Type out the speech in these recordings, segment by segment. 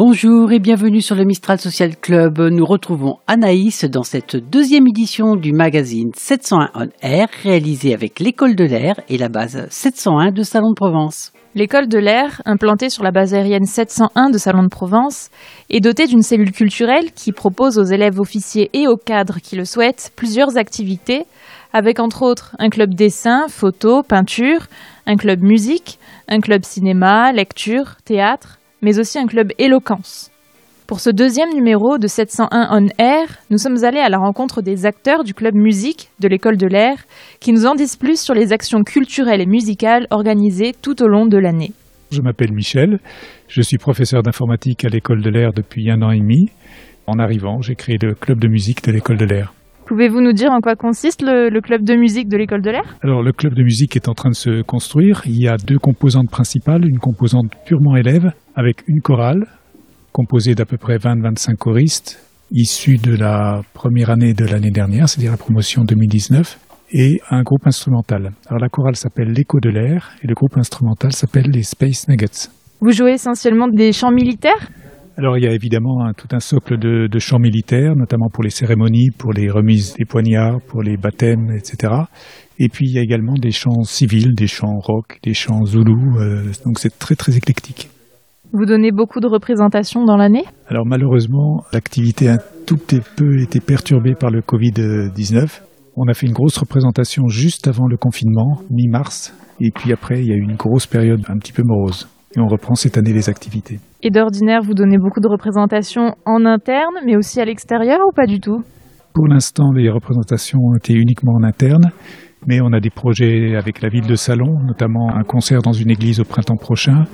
Bonjour et bienvenue sur le Mistral Social Club. Nous retrouvons Anaïs dans cette deuxième édition du magazine 701 On Air réalisé avec l'école de l'air et la base 701 de Salon de Provence. L'école de l'air, implantée sur la base aérienne 701 de Salon de Provence, est dotée d'une cellule culturelle qui propose aux élèves officiers et aux cadres qui le souhaitent plusieurs activités, avec entre autres un club dessin, photo, peinture, un club musique, un club cinéma, lecture, théâtre, mais aussi un club éloquence. Pour ce deuxième numéro de 701 On Air, nous sommes allés à la rencontre des acteurs du club musique de l'école de l'air qui nous en disent plus sur les actions culturelles et musicales organisées tout au long de l'année. Je m'appelle Michel, je suis professeur d'informatique à l'école de l'air depuis un an et demi. En arrivant, j'ai créé le club de musique de l'école de l'air. Pouvez-vous nous dire en quoi consiste le, le club de musique de l'école de l'air? Alors le club de musique est en train de se construire. Il y a deux composantes principales, une composante purement élève avec une chorale composée d'à peu près 20-25 choristes issus de la première année de l'année dernière, c'est-à-dire la promotion 2019, et un groupe instrumental. Alors la chorale s'appelle l'écho de l'air et le groupe instrumental s'appelle les Space Nuggets. Vous jouez essentiellement des chants militaires? Alors il y a évidemment tout un socle de, de, chants militaires, notamment pour les cérémonies, pour les remises des poignards, pour les baptêmes, etc. Et puis il y a également des chants civils, des chants rock, des chants zoulous, euh, donc c'est très très éclectique. Vous donnez beaucoup de représentations dans l'année? Alors malheureusement, l'activité a un tout petit peu été perturbée par le Covid-19. On a fait une grosse représentation juste avant le confinement, mi-mars, et puis après il y a eu une grosse période un petit peu morose. Et on reprend cette année les activités. Et d'ordinaire, vous donnez beaucoup de représentations en interne, mais aussi à l'extérieur ou pas du tout? Pour l'instant, les représentations ont été uniquement en interne, mais on a des projets avec la ville de Salon, notamment un concert dans une église au printemps prochain.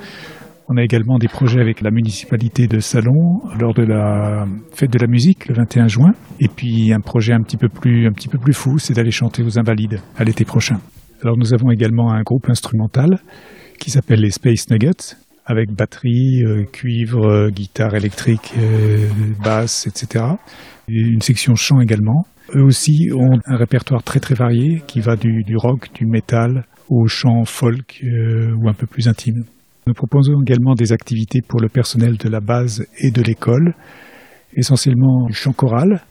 On a également des projets avec la municipalité de Salon lors de la fête de la musique le 21 juin. Et puis un projet un petit peu plus, un petit peu plus fou, c'est d'aller chanter aux Invalides à l'été prochain. Alors nous avons également un groupe instrumental qui s'appelle les Space Nuggets, avec batterie, euh, cuivre, euh, guitare électrique, euh, basse, etc. Et une section chant également. Eux aussi ont un répertoire très très varié qui va du, rock, du métal au chant folk ou un peu plus intime. Nous proposons également des activités pour le personnel de la base et de l'école, essentiellement du chant choral,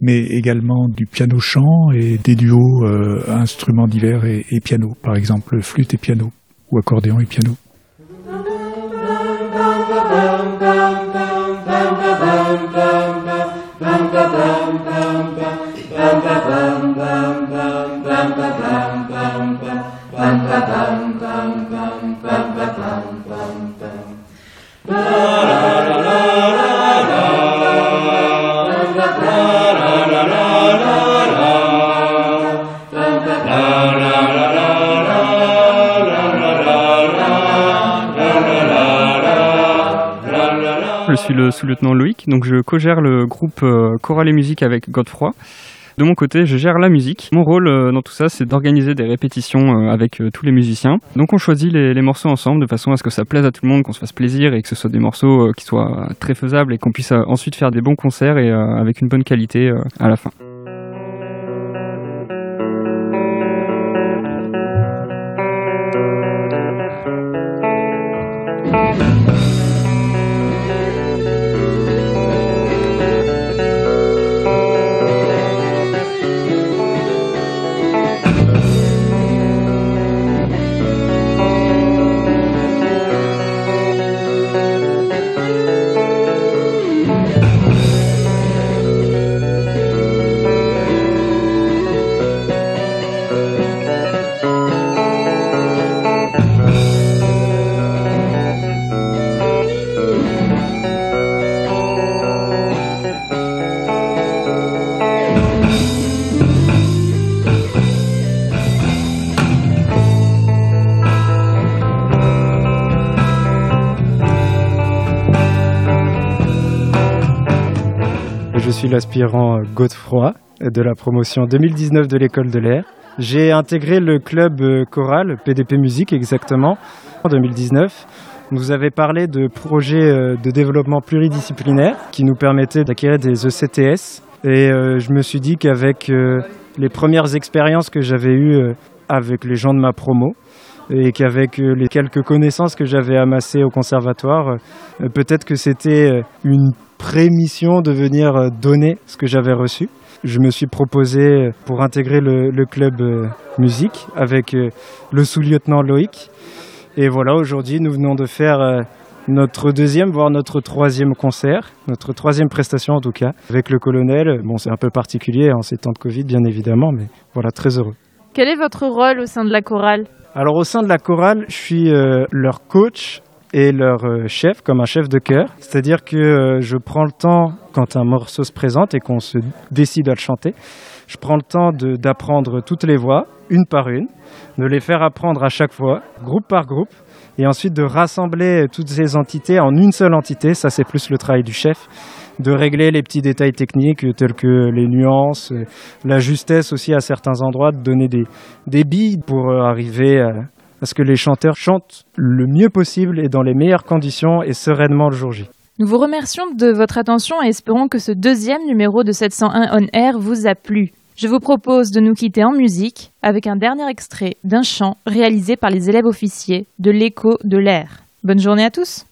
mais également du piano-chant et des duos euh, instruments divers et, et piano, par exemple flûte et piano ou accordéon et piano. Sous-lieutenant Loïc, donc je co-gère le groupe euh, Chorale et Musique avec Godefroy. De mon côté, je gère la musique. Mon rôle euh, dans tout ça, c'est d'organiser des répétitions euh, avec tous les musiciens. Donc on choisit les, les, morceaux ensemble de façon à ce que ça plaise à tout le monde, qu'on se fasse plaisir et que ce soit des morceaux qui soient très faisables et qu'on puisse ensuite faire des bons concerts et avec une bonne qualité à la fin. Je suis l'aspirant Godefroy de la promotion 2019 de l'école de l'air. J'ai intégré le club choral, PDP Musique exactement, en 2019. Vous avez parlé de projets de développement pluridisciplinaire qui nous permettaient d'acquérir des ECTS. Et je me suis dit qu'avec les premières expériences que j'avais eues avec les gens de ma promo, et qu'avec les quelques connaissances que j'avais amassées au conservatoire, peut-être que c'était une prémission de venir donner ce que j'avais reçu. Je me suis proposé pour intégrer le, le club musique avec le sous-lieutenant Loïc. Et voilà, aujourd'hui, nous venons de faire notre deuxième, voire notre troisième concert, notre troisième prestation en tout cas, avec le colonel. Bon, c'est un peu particulier en ces temps de Covid, bien évidemment, mais voilà, très heureux. Quel est votre rôle au sein de la chorale? Alors, au sein de la chorale, je suis euh, leur coach et leur euh, chef, comme un chef de chœur. C'est-à-dire que euh, je prends le temps, quand un morceau se présente et qu'on se décide à le chanter, je prends le temps d'apprendre toutes les voix, une par une, de les faire apprendre à chaque fois, groupe par groupe, et ensuite de rassembler toutes ces entités en une seule entité, ça c'est plus le travail du chef, de régler les petits détails techniques tels que les nuances, la justesse aussi à certains endroits, de donner des, des billes pour euh, arriver à, à ce que les chanteurs chantent le mieux possible et dans les meilleures conditions et sereinement le jour J. Nous vous remercions de votre attention et espérons que ce deuxième numéro de 701 On Air vous a plu. Je vous propose de nous quitter en musique avec un dernier extrait d'un chant réalisé par les élèves officiers de l'écho de l'air. Bonne journée à tous.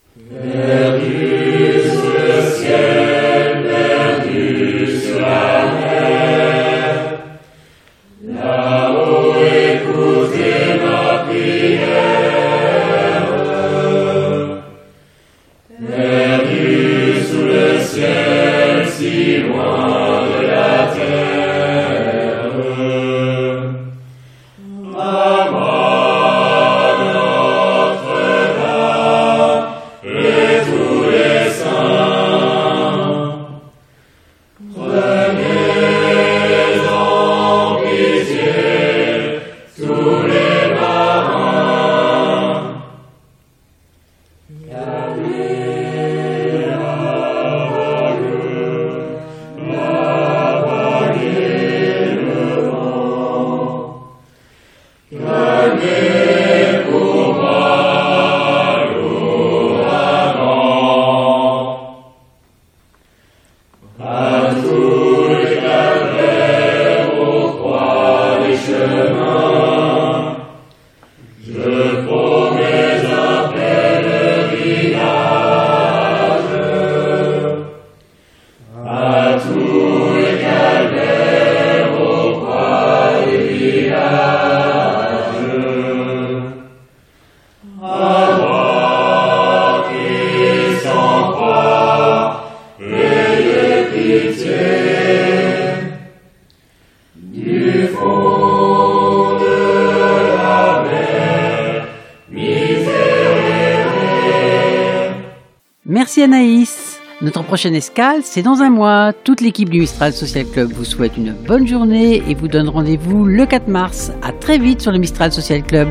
Merci Anaïs. Notre prochaine escale, c'est dans un mois. Toute l'équipe du Mistral Social Club vous souhaite une bonne journée et vous donne rendez-vous le 4 mars. À très vite sur le Mistral Social Club.